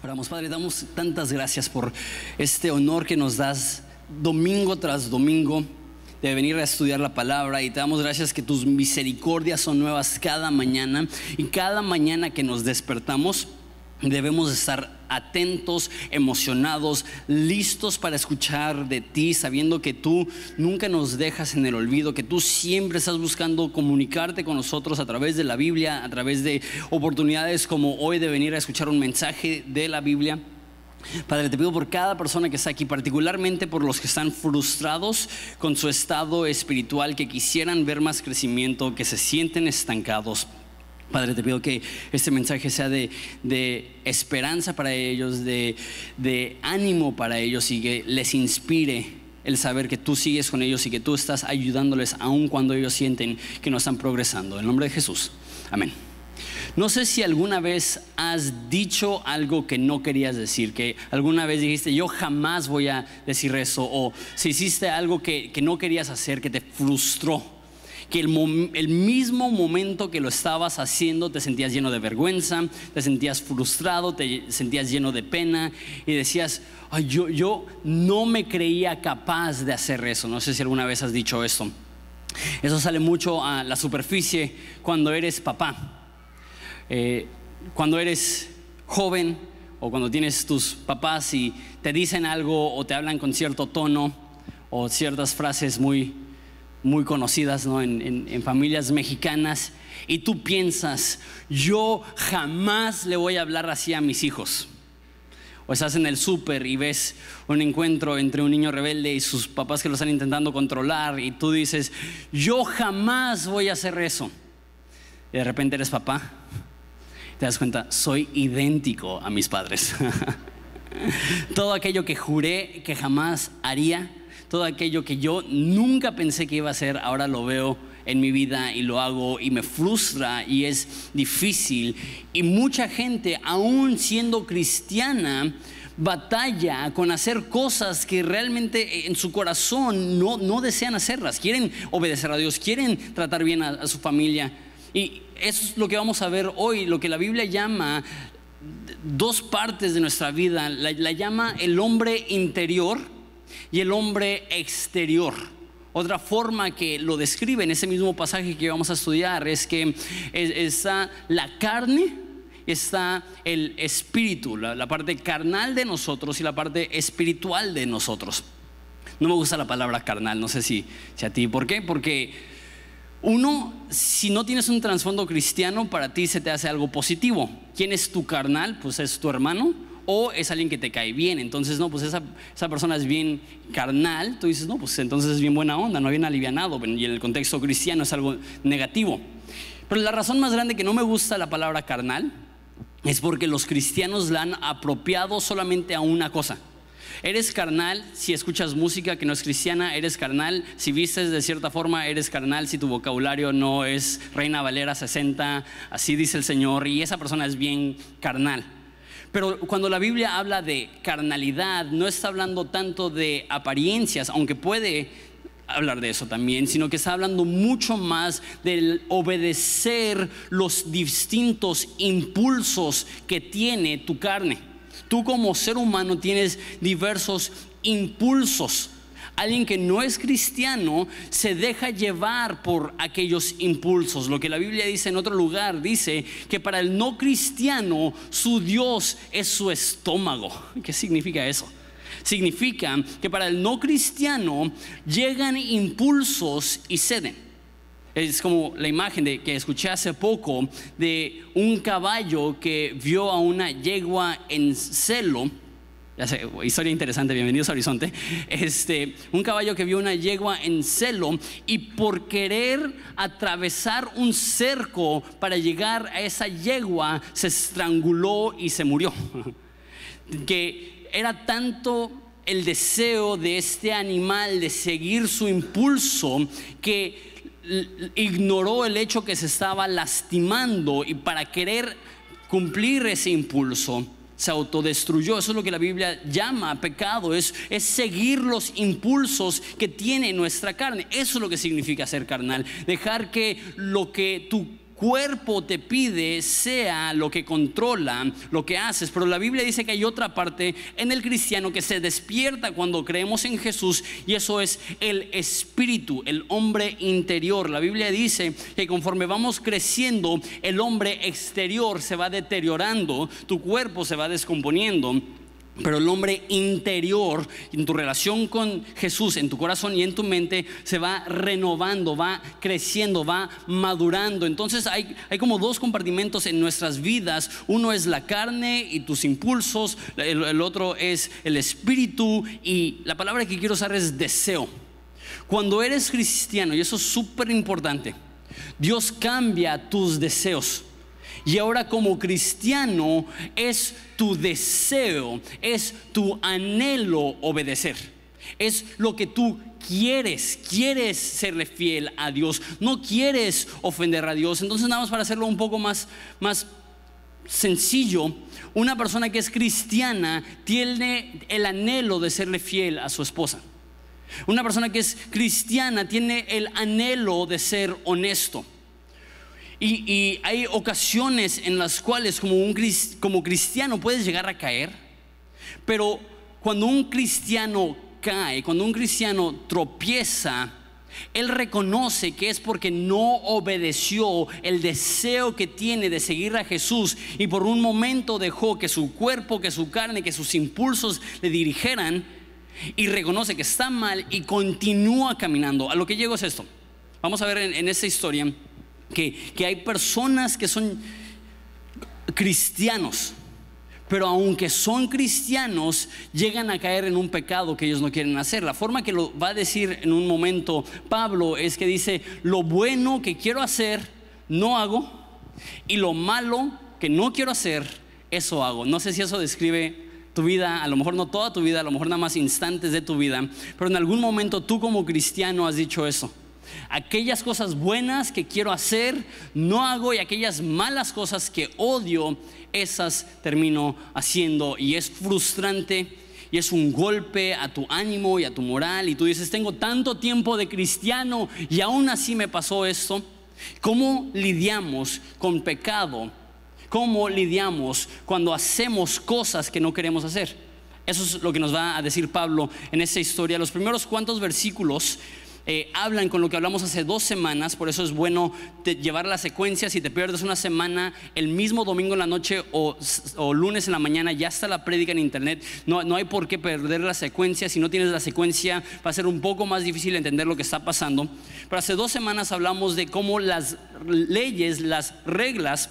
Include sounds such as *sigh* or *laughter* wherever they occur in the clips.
Oramos, Padre, damos tantas gracias por este honor que nos das domingo tras domingo de venir a estudiar la palabra y te damos gracias que tus misericordias son nuevas cada mañana y cada mañana que nos despertamos debemos estar atentos, emocionados, listos para escuchar de ti, sabiendo que tú nunca nos dejas en el olvido, que tú siempre estás buscando comunicarte con nosotros a través de la Biblia, a través de oportunidades como hoy de venir a escuchar un mensaje de la Biblia. Padre, te pido por cada persona que está aquí, particularmente por los que están frustrados con su estado espiritual, que quisieran ver más crecimiento, que se sienten estancados. Padre, te pido que este mensaje sea de, esperanza para ellos, de, ánimo para ellos y que les inspire el saber que tú sigues con ellos y que tú estás ayudándoles aun cuando ellos sienten que no están progresando. En nombre de Jesús. Amén. No sé si alguna vez has dicho algo que no querías decir, que alguna vez dijiste, yo jamás voy a decir eso, o si hiciste algo que no querías hacer, que te frustró que el, mismo momento que lo estabas haciendo te sentías lleno de vergüenza, te sentías frustrado, te sentías lleno de pena y decías, yo, yo no me creía capaz de hacer eso. No sé si alguna vez has dicho esto. Eso sale mucho a la superficie cuando eres papá. Eh, cuando eres joven o cuando tienes tus papás y te dicen algo o te hablan con cierto tono o ciertas frases muy muy conocidas en, familias mexicanas y tú piensas, yo jamás le voy a hablar así a mis hijos. O estás en el súper y ves un encuentro entre un niño rebelde y sus papás que lo están intentando controlar y tú dices, yo jamás voy a hacer eso. Y de repente eres papá. Te das cuenta, soy idéntico a mis padres. *laughs* Todo aquello que juré que jamás haría, todo aquello que yo nunca pensé que iba a hacer, ahora lo veo en mi vida y lo hago y me frustra y es difícil. Y mucha gente, aún siendo cristiana, batalla con hacer cosas que realmente en su corazón no, no desean hacerlas. Quieren obedecer a Dios, quieren tratar bien a, su familia. Y eso es lo que vamos a ver hoy, lo que la Biblia llama dos partes de nuestra vida. la llama el hombre interior y el hombre exterior. Otra forma que lo describe en ese mismo pasaje que vamos a estudiar es que está la carne, está el espíritu, la, parte carnal de nosotros y la parte espiritual de nosotros. No me gusta la palabra carnal, no sé si, si a ti. ¿Por qué? Porque uno, si no tienes un trasfondo cristiano, para ti se te hace algo positivo. ¿Quién es tu carnal? Pues es tu hermano o es alguien que te cae bien. Entonces, no, pues esa, esa persona es bien carnal. Tú dices, no, pues entonces es bien buena onda, no bien alivianado. Y en el contexto cristiano es algo negativo. Pero la razón más grande que no me gusta la palabra carnal es porque los cristianos la han apropiado solamente a una cosa. Eres carnal si escuchas música que no es cristiana, eres carnal si vistes de cierta forma, eres carnal si tu vocabulario no es Reina Valera 60, así dice el Señor, y esa persona es bien carnal. Pero cuando la Biblia habla de carnalidad, no está hablando tanto de apariencias, aunque puede hablar de eso también, sino que está hablando mucho más del obedecer los distintos impulsos que tiene tu carne. Tú como ser humano tienes diversos impulsos alguien que no es cristiano se deja llevar por aquellos impulsos. Lo que la Biblia dice en otro lugar, dice que para el no cristiano su Dios es su estómago. *laughs* ¿Qué significa eso? Significa que para el no cristiano llegan impulsos y ceden. Es como la imagen de, que escuché hace poco de un caballo que vio a una yegua en celo historia interesante, bienvenidos a Horizonte. Este, un caballo que vio una yegua en celo y por querer atravesar un cerco para llegar a esa yegua se estranguló y se murió. *laughs* que era tanto el deseo de este animal de seguir su impulso que ignoró el hecho que se estaba lastimando y para querer cumplir ese impulso se autodestruyó. Eso es lo que la Biblia llama pecado, es, es seguir los impulsos que tiene nuestra carne. Eso es lo que significa ser carnal. Dejar que lo que tu cuerpo te pide sea lo que controla lo que haces. Pero la Biblia dice que hay otra parte en el cristiano que se despierta cuando creemos en Jesús y eso es el espíritu, el hombre interior. La Biblia dice que conforme vamos creciendo, el hombre exterior se va deteriorando, tu cuerpo se va descomponiendo. Pero el hombre interior, en tu relación con Jesús, en tu corazón y en tu mente, se va renovando, va creciendo, va madurando. Entonces hay, hay como dos compartimentos en nuestras vidas. Uno es la carne y tus impulsos, el, el otro es el espíritu y la palabra que quiero usar es deseo. Cuando eres cristiano, y eso es súper importante, Dios cambia tus deseos. Y ahora como cristiano es tu deseo, es tu anhelo obedecer. Es lo que tú quieres, quieres serle fiel a Dios, no quieres ofender a Dios. Entonces nada más para hacerlo un poco más, más sencillo, una persona que es cristiana tiene el anhelo de serle fiel a su esposa. Una persona que es cristiana tiene el anhelo de ser honesto. Y, hay ocasiones en las cuales como, un, como cristiano puedes llegar a caer, pero cuando un cristiano cae, cuando un cristiano tropieza, él reconoce que es porque no obedeció el deseo que tiene de seguir a Jesús y por un momento dejó que su cuerpo, que su carne, que sus impulsos le dirigieran y reconoce que está mal y continúa caminando. A lo que llego es esto. Vamos a ver en, en esta historia que, hay personas que son cristianos, pero aunque son cristianos, llegan a caer en un pecado que ellos no quieren hacer. La forma que lo va a decir en un momento Pablo es que dice, lo bueno que quiero hacer, no hago, y lo malo que no quiero hacer, eso hago. No sé si eso describe tu vida, a lo mejor no toda tu vida, a lo mejor nada más instantes de tu vida, pero en algún momento tú como cristiano has dicho eso. Aquellas cosas buenas que quiero hacer, no hago y aquellas malas cosas que odio, esas termino haciendo y es frustrante y es un golpe a tu ánimo y a tu moral y tú dices, tengo tanto tiempo de cristiano y aún así me pasó esto. ¿Cómo lidiamos con pecado? ¿Cómo lidiamos cuando hacemos cosas que no queremos hacer? Eso es lo que nos va a decir Pablo en esta historia. Los primeros cuantos versículos eh, hablan con lo que hablamos hace dos semanas, por eso es bueno llevar la secuencia. Si te pierdes una semana, el mismo domingo en la noche o, lunes en la mañana ya está la prédica en internet. No, no hay por qué perder la secuencia. Si no tienes la secuencia, va a ser un poco más difícil entender lo que está pasando. Pero hace dos semanas hablamos de cómo las leyes, las reglas,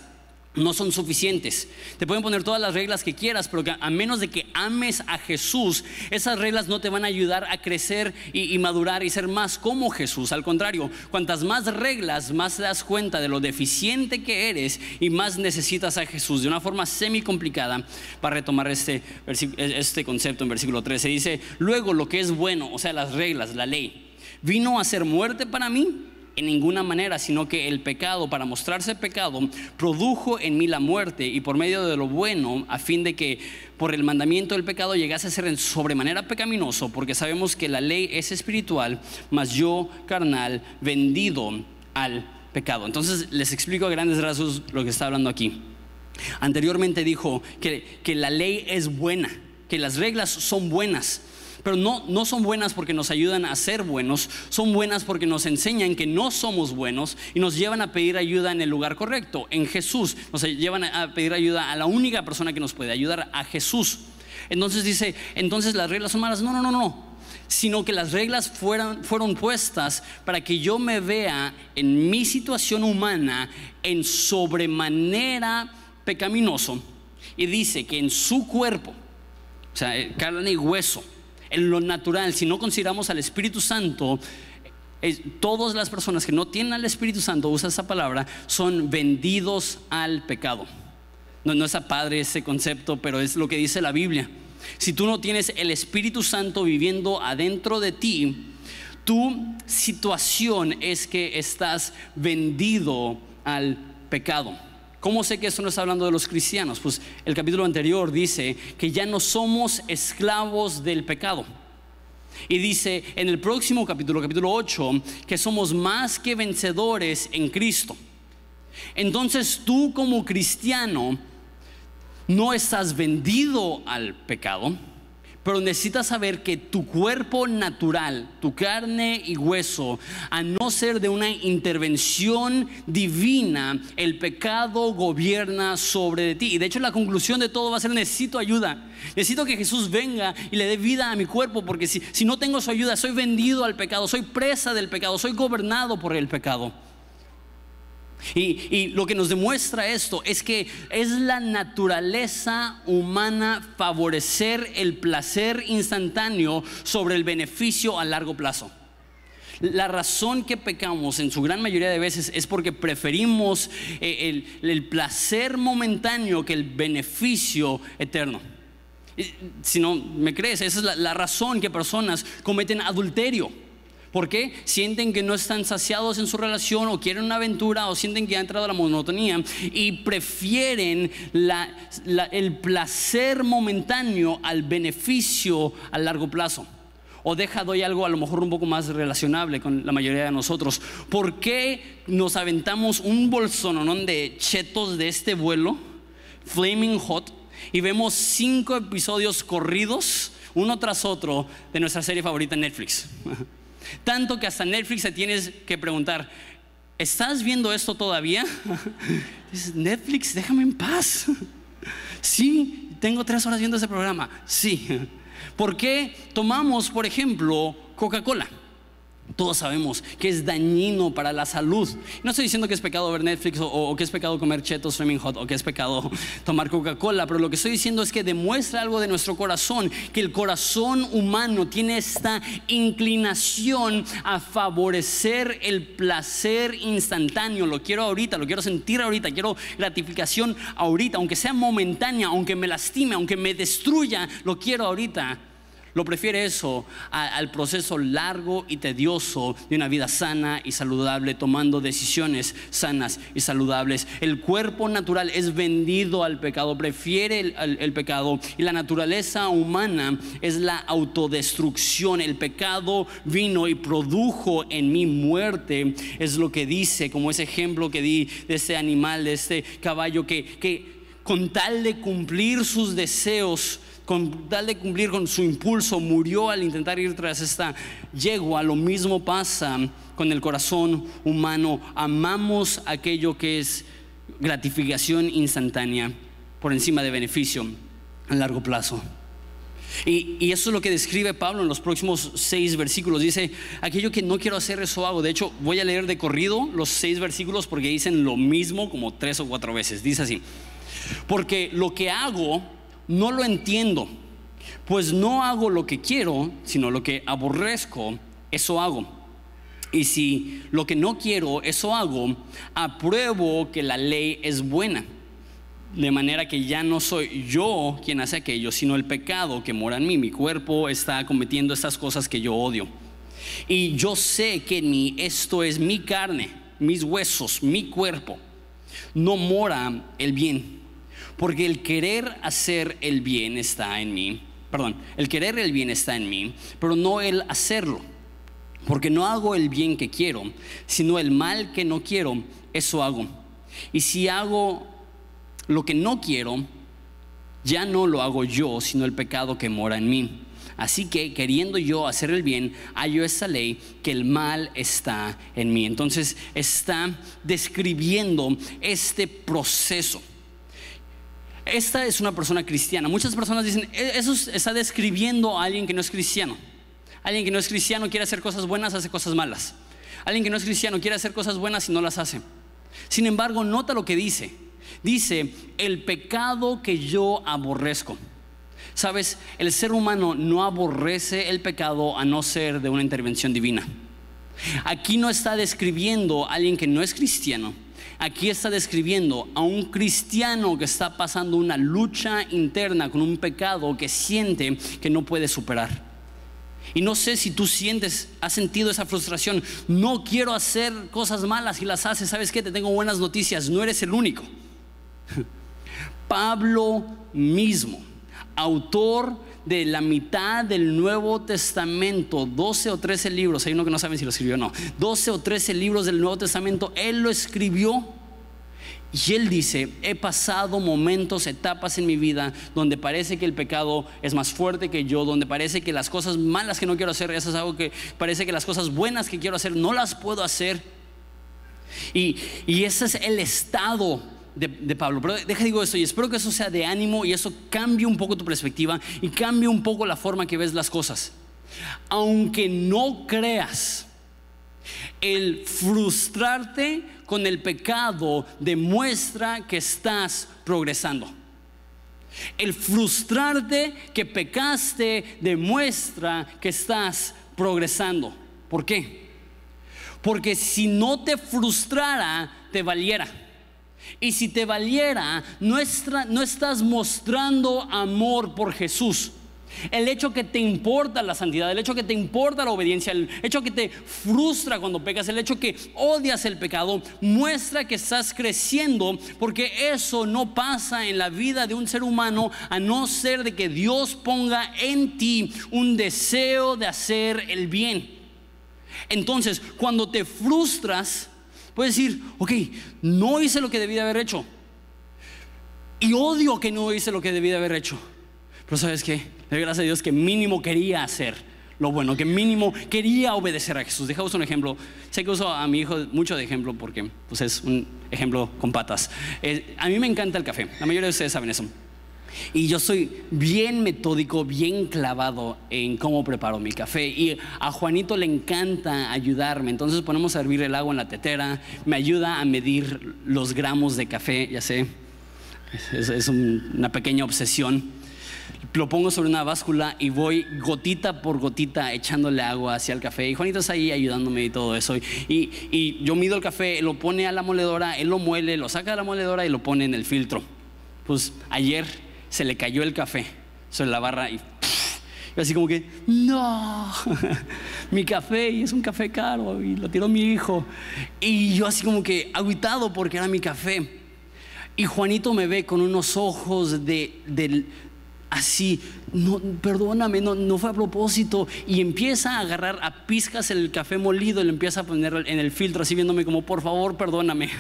no son suficientes. Te pueden poner todas las reglas que quieras, pero a menos de que ames a Jesús, esas reglas no te van a ayudar a crecer y, madurar y ser más como Jesús. Al contrario, cuantas más reglas, más te das cuenta de lo deficiente que eres y más necesitas a Jesús. De una forma semi complicada, para retomar este, este concepto en versículo 13, dice, luego lo que es bueno, o sea, las reglas, la ley, vino a ser muerte para mí en ninguna manera, sino que el pecado, para mostrarse pecado, produjo en mí la muerte y por medio de lo bueno, a fin de que por el mandamiento del pecado llegase a ser en sobremanera pecaminoso, porque sabemos que la ley es espiritual, mas yo carnal, vendido al pecado. Entonces les explico a grandes rasgos lo que está hablando aquí. Anteriormente dijo que, que la ley es buena, que las reglas son buenas pero no, no son buenas porque nos ayudan a ser buenos, son buenas porque nos enseñan que no somos buenos y nos llevan a pedir ayuda en el lugar correcto, en Jesús. Nos llevan a pedir ayuda a la única persona que nos puede ayudar, a Jesús. Entonces dice, entonces las reglas son malas. No, no, no, no. Sino que las reglas fueron, fueron puestas para que yo me vea en mi situación humana en sobremanera pecaminoso. Y dice que en su cuerpo, o sea, carne y hueso, en lo natural, si no consideramos al Espíritu Santo, todas las personas que no tienen al Espíritu Santo, usa esa palabra, son vendidos al pecado. No, no es a padre ese concepto, pero es lo que dice la Biblia. Si tú no tienes el Espíritu Santo viviendo adentro de ti, tu situación es que estás vendido al pecado. ¿Cómo sé que esto no está hablando de los cristianos? Pues el capítulo anterior dice que ya no somos esclavos del pecado. Y dice en el próximo capítulo, capítulo 8, que somos más que vencedores en Cristo. Entonces tú como cristiano no estás vendido al pecado, pero necesitas saber que tu cuerpo natural, tu carne y hueso, a no ser de una intervención divina, el pecado gobierna sobre ti. Y de hecho la conclusión de todo va a ser necesito ayuda. Necesito que Jesús venga y le dé vida a mi cuerpo, porque si, si no tengo su ayuda, soy vendido al pecado, soy presa del pecado, soy gobernado por el pecado. Y, lo que nos demuestra esto es que es la naturaleza humana favorecer el placer instantáneo sobre el beneficio a largo plazo. La razón que pecamos en su gran mayoría de veces es porque preferimos eh, el, placer momentáneo que el beneficio eterno. Si no me crees, esa es la razón que personas cometen adulterio ¿Por qué? Sienten que no están saciados en su relación o quieren una aventura o sienten que ha entrado la monotonía y prefieren el placer momentáneo al beneficio a largo plazo. O deja, doy algo a lo mejor un poco más relacionable con la mayoría de nosotros. ¿Por qué nos aventamos un bolsón de chetos de este vuelo, Flaming Hot, y vemos cinco episodios corridos, uno tras otro, de nuestra serie favorita Netflix? *laughs* Tanto que hasta Netflix se tienes que preguntar, ¿estás viendo esto todavía? *laughs* Dices, Netflix, déjame en paz. *laughs* Sí, tengo tres horas viendo ese programa. Sí. ¿Por qué tomamos, por ejemplo, Coca-Cola? Todos sabemos que es dañino para la salud. No estoy diciendo que es pecado ver Netflix o, que es pecado comer chetos Flaming Hot o que es pecado *laughs* tomar Coca-Cola, pero lo que estoy diciendo es que demuestra algo de nuestro corazón, que el corazón humano tiene esta inclinación a favorecer el placer instantáneo. Lo quiero ahorita, lo quiero sentir ahorita, quiero gratificación ahorita, aunque sea momentánea, aunque me lastime, aunque me destruya, lo quiero ahorita. Lo prefiere eso al proceso largo y tedioso de una vida sana y saludable, tomando decisiones sanas y saludables. El cuerpo natural es vendido al pecado, prefiere el, pecado y la naturaleza humana es la autodestrucción. El pecado vino y produjo en mi muerte, es lo que dice, como ese ejemplo que di de este animal, de este caballo que, que con tal de cumplir sus deseos, con tal de cumplir con su impulso, murió al intentar ir tras esta yegua. Lo mismo pasa con el corazón humano. Amamos aquello que es gratificación instantánea por encima de beneficio a largo plazo. Y, y, eso es lo que describe Pablo en los próximos seis versículos. Dice, aquello que no quiero hacer, eso hago. De hecho, voy a leer de corrido los seis versículos porque dicen lo mismo como tres o cuatro veces. Dice así, porque lo que hago no lo entiendo, pues no hago lo que quiero, sino lo que aborrezco, eso hago. Y si lo que no quiero, eso hago, apruebo que la ley es buena. De manera que ya no soy yo quien hace aquello, sino el pecado que mora en mí. Mi cuerpo está cometiendo estas cosas que yo odio. Y yo sé que ni esto es mi carne, mis huesos, mi cuerpo. No mora el bien porque el querer hacer el bien está en mí. Perdón, el querer el bien está en mí, pero no el hacerlo. Porque no hago el bien que quiero, sino el mal que no quiero, eso hago. Y si hago lo que no quiero, ya no lo hago yo, sino el pecado que mora en mí. Así que queriendo yo hacer el bien, hallo esa ley que el mal está en mí. Entonces está describiendo este proceso. Esta es una persona cristiana. Muchas personas dicen, e-, eso está describiendo a alguien que no es cristiano. Alguien que no es cristiano quiere hacer cosas buenas, hace cosas malas. Alguien que no es cristiano quiere hacer cosas buenas y no las hace. Sin embargo, nota lo que dice. Dice, el pecado que yo aborrezco. Sabes, el ser humano no aborrece el pecado a no ser de una intervención divina. Aquí no está describiendo a alguien que no es cristiano Aquí está describiendo a un cristiano que está pasando una lucha interna con un pecado que siente que no puede superar. Y no sé si tú sientes, has sentido esa frustración. No quiero hacer cosas malas y las haces. ¿Sabes qué? Te tengo buenas noticias. No eres el único. *laughs* Pablo mismo, autor de la mitad del Nuevo Testamento, 12 o 13 libros, hay uno que no saben si lo escribió o no, 12 o 13 libros del Nuevo Testamento, él lo escribió Y él dice, he pasado momentos, etapas en mi vida donde parece que el pecado es más fuerte que yo, donde parece que las cosas malas que no quiero hacer, eso es algo que parece que las cosas buenas que quiero hacer no las puedo hacer. Y, ese es el estado de, Pablo. Pero deja digo esto y espero que eso sea de ánimo y eso cambie un poco tu perspectiva y cambie un poco la forma que ves las cosas. Aunque no creas, el frustrarte con el pecado demuestra que estás progresando. El frustrarte que pecaste demuestra que estás progresando. ¿Por qué? Porque si no te frustrara, te valiera. Y si te valiera, no, estás mostrando amor por Jesús. El hecho que te importa la santidad, el hecho que te importa la obediencia, el hecho que te frustra cuando pecas, el hecho que odias el pecado, muestra que estás creciendo porque eso no pasa en la vida de un ser humano a no ser de que Dios ponga en ti un deseo de hacer el bien. Entonces, cuando te frustras, puedes decir, ok, no hice lo que debí de haber hecho. Y odio que no hice lo que debí de haber hecho. Pero sabes qué? Le gracias a Dios que mínimo quería hacer lo bueno, que mínimo quería obedecer a Jesús. Dejamos un ejemplo. Sé que uso a mi hijo mucho de ejemplo porque pues, es un ejemplo con patas. Eh, a mí me encanta el café. La mayoría de ustedes saben eso. Y yo soy bien metódico, bien clavado en cómo preparo mi café. Y a Juanito le encanta ayudarme. Entonces ponemos a hervir el agua en la tetera. Me ayuda a medir los gramos de café, ya sé. Es, una pequeña obsesión lo pongo sobre una báscula y voy gotita por gotita echándole agua hacia el café. Y Juanito está ahí ayudándome y todo eso. Y, y yo mido el café, lo pone a la moledora, él lo muele, lo saca de la moledora y lo pone en el filtro. Pues ayer se le cayó el café sobre la barra y así como que, no, *laughs* mi café, y es un café caro, y lo tiró mi hijo. Y yo así como que aguitado porque era mi café. Y Juanito me ve con unos ojos de, de, así, no, perdóname, no, no, fue a propósito. Y empieza a agarrar a pizcas el café molido y lo empieza a poner en el filtro, así viéndome como, por favor, perdóname. *laughs*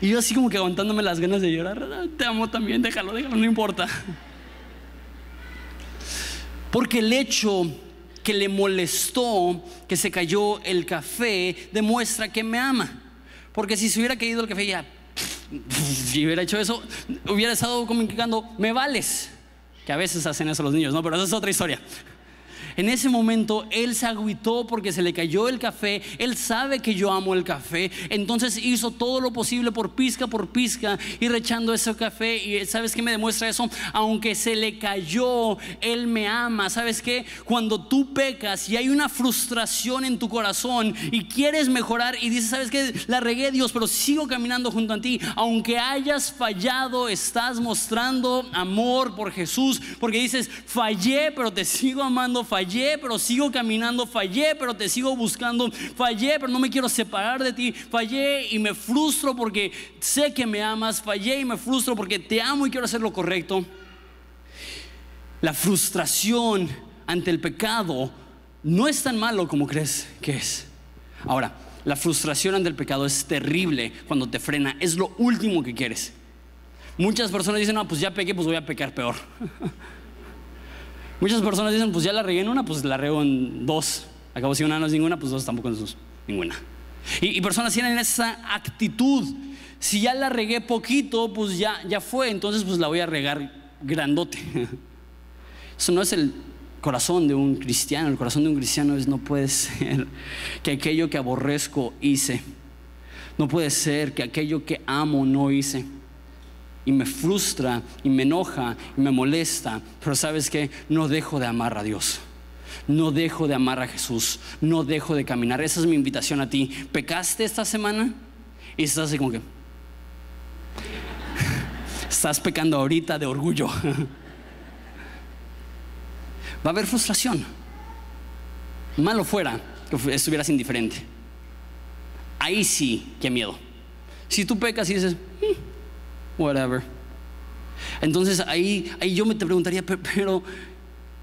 y yo así como que aguantándome las ganas de llorar, te amo también, déjalo, déjalo, no importa. Porque el hecho que le molestó que se cayó el café demuestra que me ama. Porque si se hubiera caído el café ya si hubiera hecho eso, hubiera estado comunicando, me vales. Que a veces hacen eso los niños, ¿no? Pero esa es otra historia. En ese momento él se agüitó porque se le cayó el café. Él sabe que yo amo el café. Entonces hizo todo lo posible por pizca por pizca ir rechando ese café. Y ¿sabes qué me demuestra eso? Aunque se le cayó, él me ama. ¿Sabes qué? Cuando tú pecas y hay una frustración en tu corazón y quieres mejorar y dices, ¿sabes qué? La regué Dios, pero sigo caminando junto a ti. Aunque hayas fallado, estás mostrando amor por Jesús. Porque dices, fallé, pero te sigo amando. Fallé fallé, pero sigo caminando, fallé, pero te sigo buscando, fallé, pero no me quiero separar de ti, fallé y me frustro porque sé que me amas, fallé y me frustro porque te amo y quiero hacer lo correcto. La frustración ante el pecado no es tan malo como crees que es. Ahora, la frustración ante el pecado es terrible cuando te frena, es lo último que quieres. Muchas personas dicen, no, pues ya pequé, pues voy a pecar peor. *laughs* Muchas personas dicen, pues ya la regué en una, pues la rego en dos. Acabo si una no es ninguna, pues dos tampoco es ninguna. Y, personas tienen esa actitud. Si ya la regué poquito, pues ya, ya fue, entonces pues la voy a regar grandote. *laughs* Eso no es el corazón de un cristiano. El corazón de un cristiano es no puede *laughs* ser que aquello que aborrezco hice. No puede ser que aquello que amo no hice y me frustra y me enoja y me molesta, pero sabes que no dejo de amar a Dios. No dejo de amar a Jesús, no dejo de caminar. Esa es mi invitación a ti. ¿Pecaste esta semana? Y estás así como que... *laughs* Estás pecando ahorita de orgullo. *laughs* Va a haber frustración. Malo fuera que estuvieras indiferente. Ahí sí, qué miedo. Si tú pecas y dices, mm, whatever. Entonces ahí, ahí yo me te preguntaría, pero,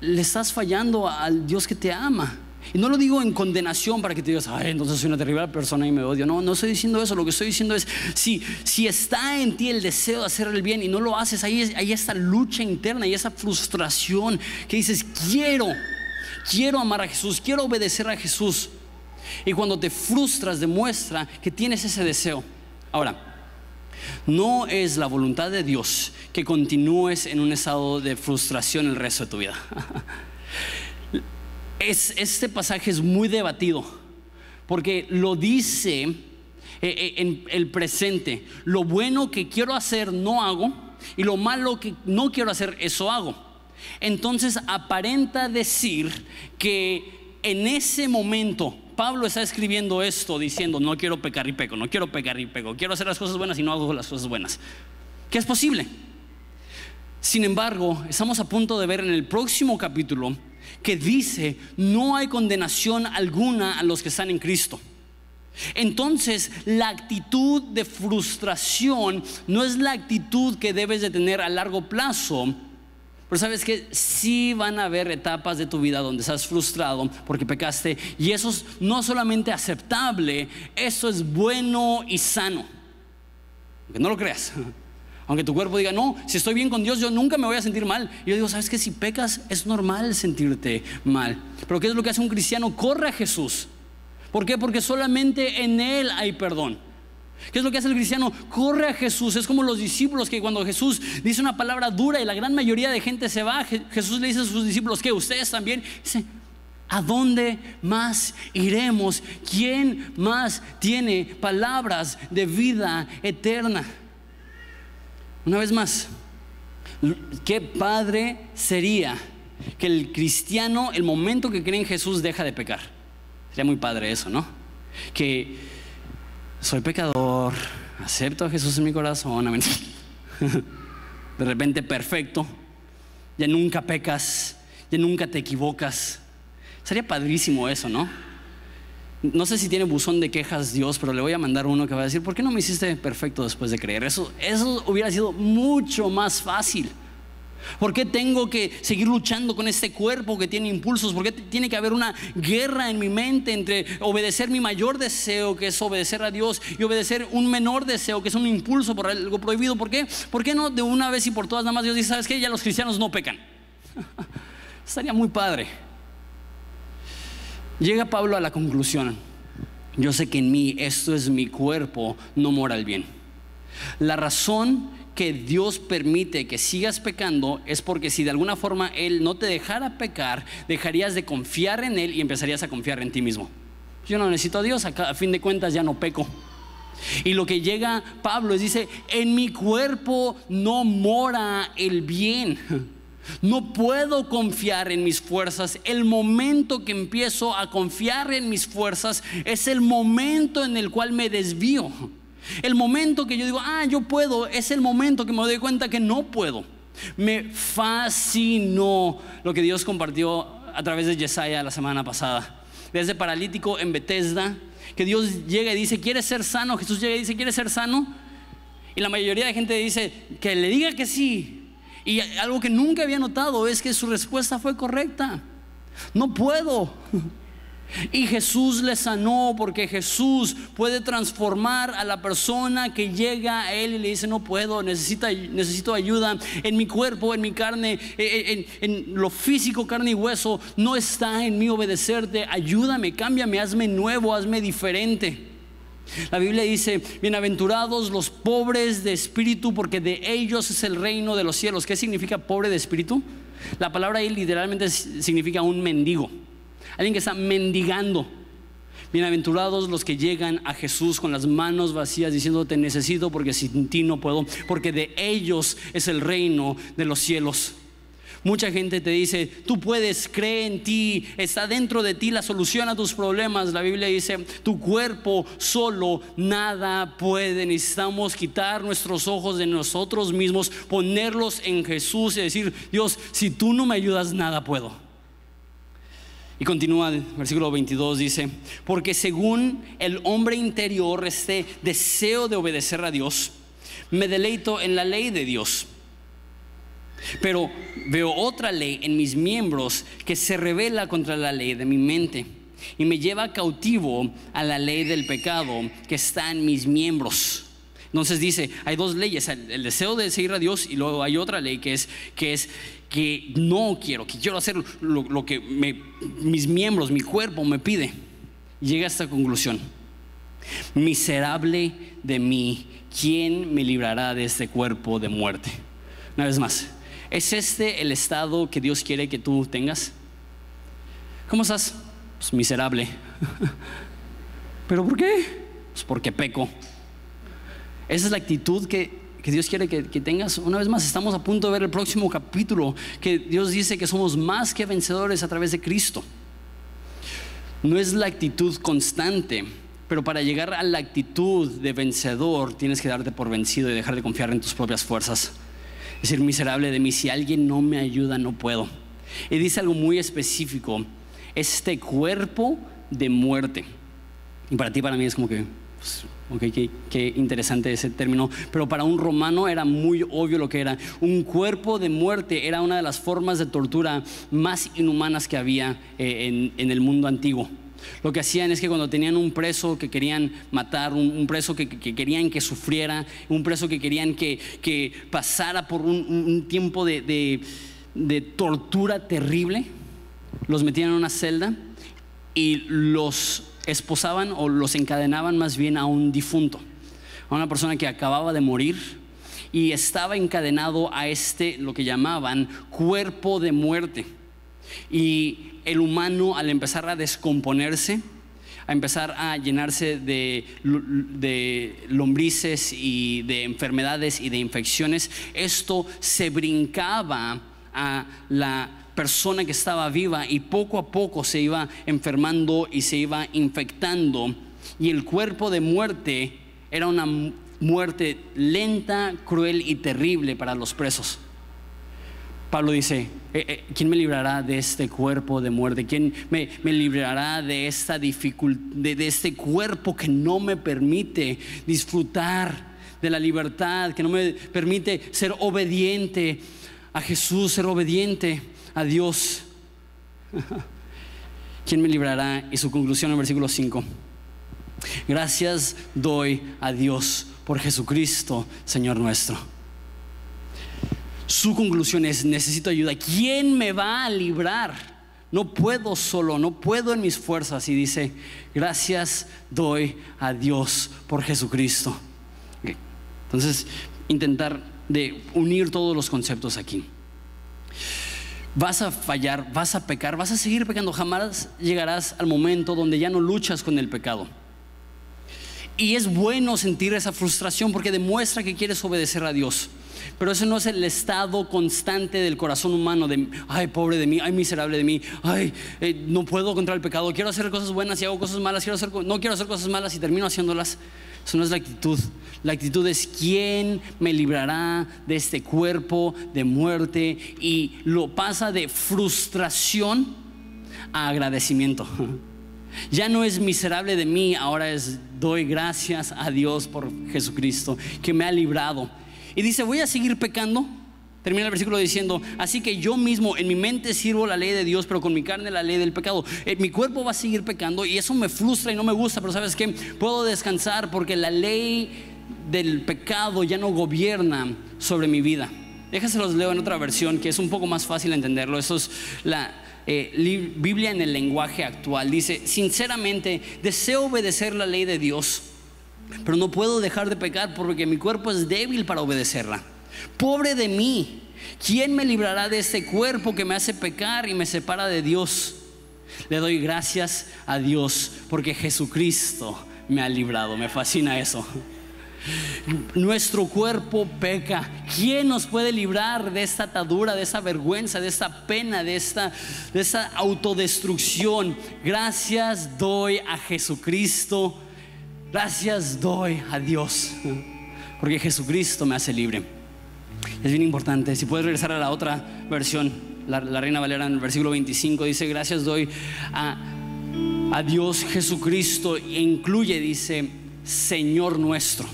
le estás fallando al Dios que te ama. Y no lo digo en condenación para que te digas, ay, entonces soy una terrible persona y me odio. No, no estoy diciendo eso. Lo que estoy diciendo es, si, si está en ti el deseo de hacer el bien y no lo haces, ahí, ahí esta lucha interna y esa frustración que dices, quiero, quiero amar a Jesús, quiero obedecer a Jesús. Y cuando te frustras, demuestra que tienes ese deseo. Ahora, no es la voluntad de Dios que continúes en un estado de frustración el resto de tu vida. *laughs* este pasaje es muy debatido porque lo dice eh, eh, en el presente. Lo bueno que quiero hacer no hago y lo malo que no quiero hacer eso hago. Entonces aparenta decir que en ese momento Pablo está escribiendo esto diciendo, no quiero pecar y peco, no quiero pecar y peco, quiero hacer las cosas buenas y no hago las cosas buenas. ¿Qué es posible? Sin embargo, estamos a punto de ver en el próximo capítulo que dice, no hay condenación alguna a los que están en Cristo. Entonces, la actitud de frustración no es la actitud que debes de tener a largo plazo, pero sabes que sí van a haber etapas de tu vida donde estás frustrado porque pecaste y eso es no solamente aceptable, eso es bueno y sano. Aunque no lo creas. *laughs* Aunque tu cuerpo diga, no, si estoy bien con Dios, yo nunca me voy a sentir mal. Y yo digo, ¿sabes que Si pecas, es normal sentirte mal. Pero ¿qué es lo que hace un cristiano? Corre a Jesús. ¿Por qué? Porque solamente en Él hay perdón. ¿Qué es lo que hace el cristiano? Corre a Jesús. Es como los discípulos que cuando Jesús dice una palabra dura y la gran mayoría de gente se va, Jesús le dice a sus discípulos que ustedes también. Dice, ¿a dónde más iremos? ¿Quién más tiene palabras de vida eterna? Una vez más, qué padre sería que el cristiano, el momento que cree en Jesús, deja de pecar. Sería muy padre eso, ¿no? Que soy pecador, acepto a Jesús en mi corazón, *laughs* De repente perfecto, ya nunca pecas, ya nunca te equivocas. Sería padrísimo eso, ¿no? No sé si tiene buzón de quejas Dios, pero le voy a mandar uno que va a decir, ¿por qué no me hiciste perfecto después de creer? Eso, eso hubiera sido mucho más fácil. ¿Por qué tengo que seguir luchando con este cuerpo que tiene impulsos? ¿Por qué tiene que haber una guerra en mi mente entre obedecer mi mayor deseo, que es obedecer a Dios, y obedecer un menor deseo, que es un impulso por algo prohibido? ¿Por qué? ¿Por qué no de una vez y por todas nada más Dios dice, ¿sabes qué? Ya los cristianos no pecan. *laughs* Estaría muy padre. Llega Pablo a la conclusión, yo sé que en mí esto es mi cuerpo, no mora el bien. La razón que Dios permite que sigas pecando es porque si de alguna forma Él no te dejara pecar, dejarías de confiar en Él y empezarías a confiar en ti mismo. Yo no necesito a Dios, a fin de cuentas ya no peco. Y lo que llega Pablo es dice, en mi cuerpo no mora el bien. No puedo confiar en mis fuerzas. El momento que empiezo a confiar en mis fuerzas es el momento en el cual me desvío. El momento que yo digo, ah, yo puedo, es el momento que me doy cuenta que no puedo. Me fascinó lo que Dios compartió a través de Yesaya la semana pasada. Desde paralítico en Bethesda, que Dios llega y dice, ¿quieres ser sano? Jesús llega y dice, ¿quieres ser sano? Y la mayoría de gente dice, que le diga que sí, y algo que nunca había notado es que su respuesta fue correcta. No puedo. *laughs* Y Jesús le sanó porque Jesús puede transformar a la persona que llega a Él y le dice, no puedo, necesito ayuda en mi cuerpo, en mi carne, en, en lo físico, carne y hueso. No está en mí obedecerte. Ayúdame, cámbiame, hazme nuevo, hazme diferente. La Biblia dice, bienaventurados los pobres de espíritu, porque de ellos es el reino de los cielos. ¿Qué significa pobre de espíritu? La palabra ahí literalmente significa un mendigo, alguien que está mendigando. Bienaventurados los que llegan a Jesús con las manos vacías diciendo te necesito porque sin ti no puedo, porque de ellos es el reino de los cielos. Mucha gente te dice, tú puedes, cree en ti, está dentro de ti la solución a tus problemas. La Biblia dice, tu cuerpo solo nada puede. Necesitamos quitar nuestros ojos de nosotros mismos, ponerlos en Jesús y decir, Dios, si tú no me ayudas, nada puedo. Y continúa el versículo 22, dice, porque según el hombre interior este deseo de obedecer a Dios, me deleito en la ley de Dios Pero veo otra ley en mis miembros que se revela contra la ley de mi mente y me lleva cautivo a la ley del pecado que está en mis miembros. Entonces dice, hay dos leyes, el, deseo de seguir a Dios y luego hay otra ley que es que no quiero, que quiero hacer lo, que mis miembros, mi cuerpo me pide. llega a esta conclusión. Miserable de mí, ¿quién me librará de este cuerpo de muerte? Una vez más, ¿es este el estado que Dios quiere que tú tengas? ¿Cómo estás? Pues miserable. *laughs* ¿Pero por qué? Pues porque peco. Esa es la actitud que, Dios quiere que, que, tengas. Una vez más, estamos a punto de ver el próximo capítulo, que Dios dice que somos más que vencedores a través de Cristo. No es la actitud constante, pero para llegar a la actitud de vencedor tienes que darte por vencido y dejar de confiar en tus propias fuerzas. Es decir, miserable de mí, si alguien no me ayuda, no puedo. Y dice algo muy específico este cuerpo de muerte. Y para ti, para mí es como que, pues, ok, qué, interesante ese término, pero para un romano era muy obvio lo que era. Un cuerpo de muerte era una de las formas de tortura más inhumanas que había eh, en, el mundo antiguo. Lo que hacían es que cuando tenían un preso que querían matar, un, preso que, querían que sufriera, un preso que querían que, pasara por un, tiempo de tortura terrible, los metían en una celda y los esposaban o los encadenaban más bien a un difunto, a una persona que acababa de morir y estaba encadenado a este, lo que llamaban cuerpo de muerte. Y el humano al empezar a descomponerse, a empezar a llenarse de, de, lombrices y de enfermedades y de infecciones, esto se brincaba a la persona que estaba viva y poco a poco se iba enfermando y se iba infectando. Y el cuerpo de muerte era una muerte lenta, cruel y terrible para los presos. Pablo dice, eh, eh, ¿quién me librará de este cuerpo de muerte? ¿Quién me, librará de esta dificultad, de este cuerpo que no me permite disfrutar de la libertad, que no me permite ser obediente a Jesús, ser obediente a Dios. ¿Quién me librará? Y su conclusión en versículo 5. Gracias doy a Dios por Jesucristo, Señor nuestro. Su conclusión es, necesito ayuda. ¿Quién me va a librar? No puedo solo, no puedo en mis fuerzas. Y dice, gracias doy a Dios por Jesucristo. Entonces, intentar de unir todos los conceptos aquí vas a fallar, vas a pecar, vas a seguir pecando, jamás llegarás al momento donde ya no luchas con el pecado. Y es bueno sentir esa frustración porque demuestra que quieres obedecer a Dios. Pero ese no es el estado constante del corazón humano de, ay, pobre de mí, ay, miserable de mí, ay, eh, no puedo contra el pecado, quiero hacer cosas buenas y hago cosas malas, quiero hacer, no quiero hacer cosas malas y termino haciéndolas. Eso no es la actitud. La actitud es quién me librará de este cuerpo de muerte y lo pasa de frustración a agradecimiento. *laughs* Ya no es miserable de mí, ahora es doy gracias a Dios por Jesucristo que me ha librado. Y dice, voy a seguir pecando. Termina el versículo diciendo, así que yo mismo en mi mente sirvo la ley de Dios, pero con mi carne la ley del pecado. Eh, mi cuerpo va a seguir pecando y eso me frustra y no me gusta, pero sabes que puedo descansar porque la ley del pecado ya no gobierna sobre mi vida. los leo en otra versión que es un poco más fácil entenderlo. Eso es la eh, Biblia en el lenguaje actual. Dice, sinceramente, deseo obedecer la ley de Dios, pero no puedo dejar de pecar porque mi cuerpo es débil para obedecerla. Pobre de mí, ¿quién me librará de este cuerpo que me hace pecar y me separa de Dios? Le doy gracias a Dios porque Jesucristo me ha librado. Me fascina eso. Nuestro cuerpo peca. ¿Quién nos puede librar de esta atadura, de esa vergüenza, de esta pena, de esta, de esta autodestrucción? Gracias doy a Jesucristo. Gracias doy a Dios. Porque Jesucristo me hace libre. Es bien importante. Si puedes regresar a la otra versión, la, Reina Valera en el versículo 25 dice, gracias doy a, a Dios Jesucristo e incluye, dice, Señor nuestro.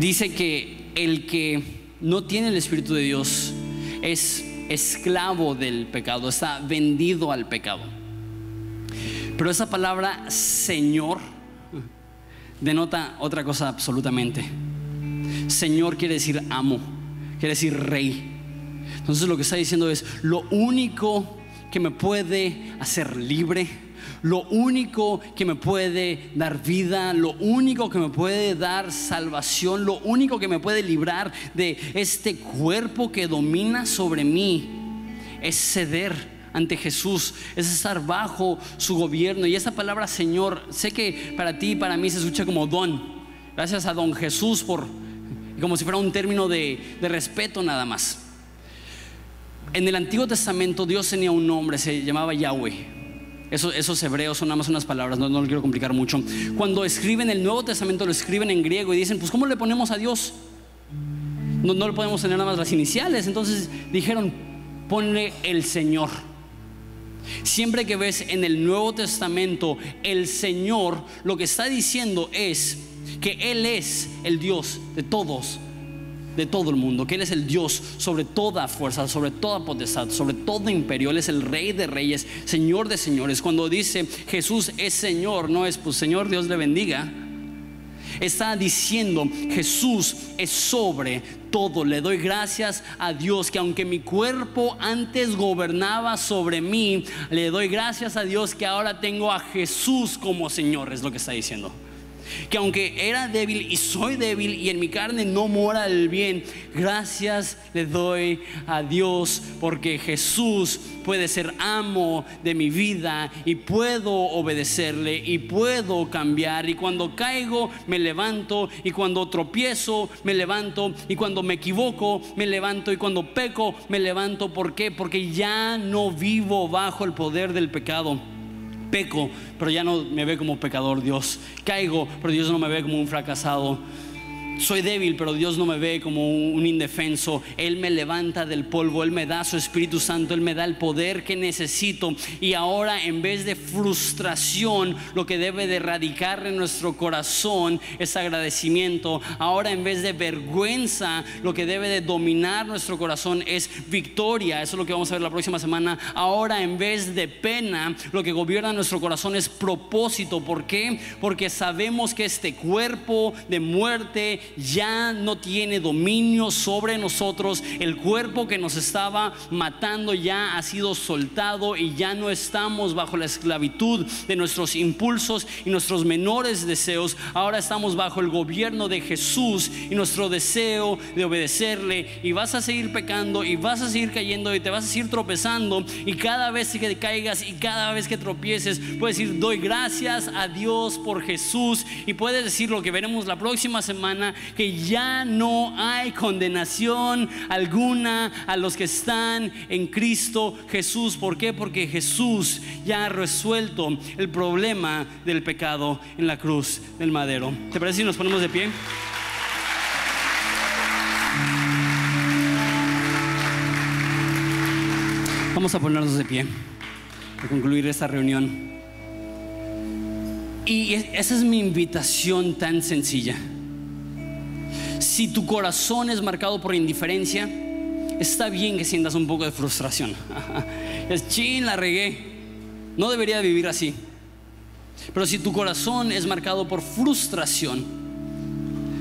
Dice que el que no tiene el Espíritu de Dios es esclavo del pecado, está vendido al pecado. Pero esa palabra Señor denota otra cosa absolutamente. Señor quiere decir amo, quiere decir rey. Entonces lo que está diciendo es, lo único que me puede hacer libre, lo único que me puede dar vida, lo único que me puede dar salvación, lo único que me puede librar de este cuerpo que domina sobre mí, es ceder ante Jesús, es estar bajo su gobierno. Y esa palabra Señor, sé que para ti y para mí se escucha como don. Gracias a don Jesús por, como si fuera un término de, de respeto nada más. En el Antiguo Testamento Dios tenía un nombre, se llamaba Yahweh. Esos, esos, hebreos son nada más unas palabras, no, no lo quiero complicar mucho. Cuando escriben el Nuevo Testamento lo escriben en griego y dicen, pues ¿cómo le ponemos a Dios? No, no le podemos tener nada más las iniciales. Entonces dijeron, ponle el Señor. Siempre que ves en el Nuevo Testamento el Señor, lo que está diciendo es que Él es el Dios de todos, de todo el mundo, que Él es el Dios sobre toda fuerza, sobre toda potestad, sobre todo imperio. Él es el Rey de reyes, Señor de señores. Cuando dice Jesús es Señor, no es pues Señor Dios le bendiga. Está diciendo Jesús es sobre todo. Le doy gracias a Dios que aunque mi cuerpo antes gobernaba sobre mí, le doy gracias a Dios que ahora tengo a Jesús como Señor, es lo que está diciendo que aunque era débil y soy débil y en mi carne no mora el bien, gracias le doy a Dios porque Jesús puede ser amo de mi vida y puedo obedecerle y puedo cambiar y cuando caigo me levanto y cuando tropiezo me levanto y cuando me equivoco me levanto y cuando peco me levanto. ¿Por qué? Porque ya no vivo bajo el poder del pecado peco, pero ya no me ve como pecador Dios. Caigo, pero Dios no me ve como un fracasado soy débil, pero Dios no me ve como un indefenso. Él me levanta del polvo, Él me da su Espíritu Santo, Él me da el poder que necesito. Y ahora en vez de frustración, lo que debe de radicar en nuestro corazón es agradecimiento. Ahora en vez de vergüenza, lo que debe de dominar nuestro corazón es victoria. Eso es lo que vamos a ver la próxima semana. Ahora en vez de pena, lo que gobierna nuestro corazón es propósito. ¿Por qué? Porque sabemos que este cuerpo de muerte ya no tiene dominio sobre nosotros. El cuerpo que nos estaba matando ya ha sido soltado y ya no estamos bajo la esclavitud de nuestros impulsos y nuestros menores deseos. Ahora estamos bajo el gobierno de Jesús y nuestro deseo de obedecerle. Y vas a seguir pecando y vas a seguir cayendo y te vas a seguir tropezando. Y cada vez que caigas y cada vez que tropieces, puedes decir, doy gracias a Dios por Jesús. Y puedes decir lo que veremos la próxima semana que ya no hay condenación alguna a los que están en Cristo Jesús. ¿Por qué? Porque Jesús ya ha resuelto el problema del pecado en la cruz del madero. ¿Te parece si nos ponemos de pie? Vamos a ponernos de pie para concluir esta reunión. Y esa es mi invitación tan sencilla. Si tu corazón es marcado por indiferencia, está bien que sientas un poco de frustración. *laughs* es chin, la regué. No debería vivir así. Pero si tu corazón es marcado por frustración,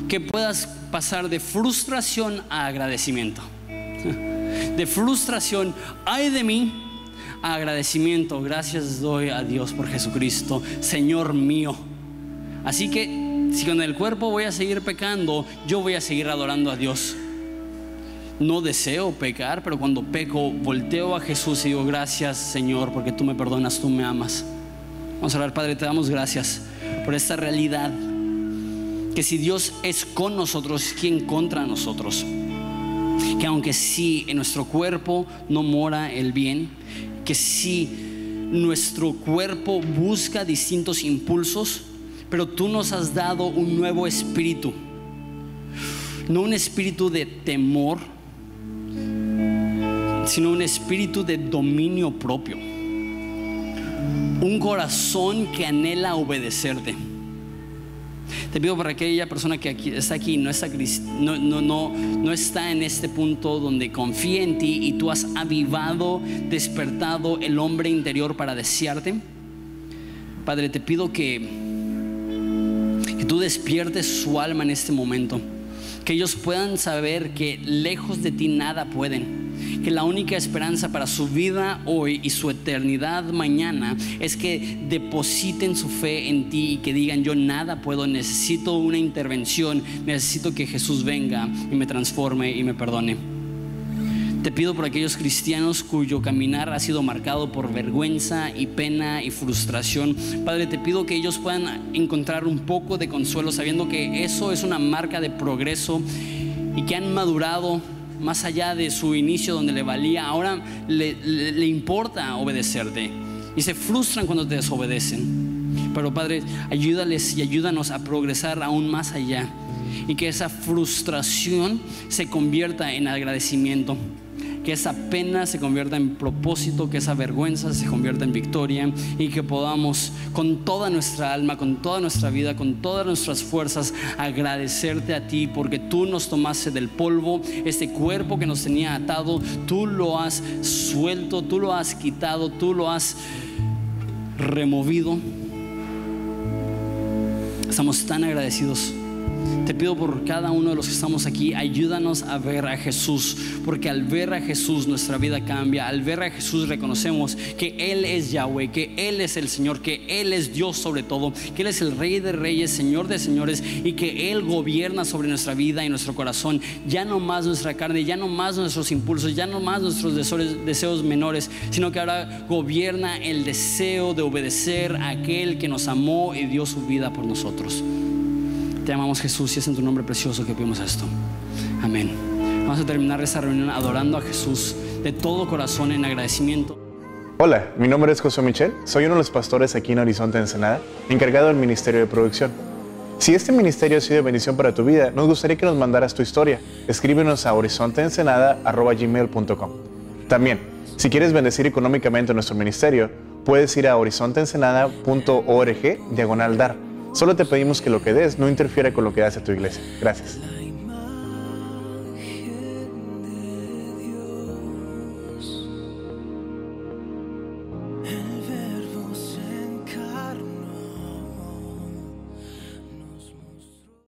que puedas pasar de frustración a agradecimiento. *laughs* De frustración, ay de mí, a agradecimiento. Gracias doy a Dios por Jesucristo, Señor mío. Así que si con el cuerpo voy a seguir pecando, yo voy a seguir adorando a Dios. No deseo pecar, pero cuando peco, volteo a Jesús y digo, gracias Señor, porque tú me perdonas, tú me amas. Vamos a orar, Padre, te damos gracias por esta realidad. Que si Dios es con nosotros, ¿quién contra nosotros? Que aunque sí en nuestro cuerpo no mora el bien, que si nuestro cuerpo busca distintos impulsos, pero tú nos has dado un nuevo espíritu. No un espíritu de temor, sino un espíritu de dominio propio. Un corazón que anhela obedecerte. Te pido para aquella persona que aquí, está aquí no está, no, no, no, no está en este punto donde confía en ti y tú has avivado, despertado el hombre interior para desearte. Padre, te pido que, tú despiertes su alma en este momento. Que ellos puedan saber que lejos de ti nada pueden que la única esperanza para su vida hoy y su eternidad mañana es que depositen su fe en ti y que digan yo nada puedo, necesito una intervención, necesito que Jesús venga y me transforme y me perdone. Te pido por aquellos cristianos cuyo caminar ha sido marcado por vergüenza y pena y frustración. Padre, te pido que ellos puedan encontrar un poco de consuelo sabiendo que eso es una marca de progreso y que han madurado más allá de su inicio donde le valía, ahora le, importa obedecerte. Y se frustran cuando te desobedecen. Pero Padre, ayúdales y ayúdanos a progresar aún más allá. Y que esa frustración se convierta en agradecimiento que esa pena se convierta en propósito, que esa vergüenza se convierta en victoria y que podamos con toda nuestra alma, con toda nuestra vida, con todas nuestras fuerzas agradecerte a ti porque tú nos tomaste del polvo, este cuerpo que nos tenía atado, tú lo has suelto, tú lo has quitado, tú lo has removido. Estamos tan agradecidos te pido por cada uno de los que estamos aquí, ayúdanos a ver a Jesús, porque al ver a Jesús nuestra vida cambia, al ver a Jesús reconocemos que Él es Yahweh, que Él es el Señor, que Él es Dios sobre todo, que Él es el Rey de Reyes, Señor de Señores y que Él gobierna sobre nuestra vida y nuestro corazón, ya no más nuestra carne, ya no más nuestros impulsos, ya no más nuestros deseos, menores, sino que ahora gobierna el deseo de obedecer a aquel que nos amó y dio su vida por nosotros. Te amamos Jesús y es en tu nombre precioso que pedimos esto. Amén. Vamos a terminar esta reunión adorando a Jesús de todo corazón en agradecimiento. Hola, mi nombre es José Michel, soy uno de los pastores aquí en Horizonte Ensenada, encargado del Ministerio de Producción. Si este ministerio ha sido bendición para tu vida, nos gustaría que nos mandaras tu historia. Escríbenos a horizonteensenada.gmail.com También, si quieres bendecir económicamente nuestro ministerio, puedes ir a horizonteensenada.org diagonal dar Solo te pedimos que lo que des no interfiera con lo que hace tu iglesia. Gracias.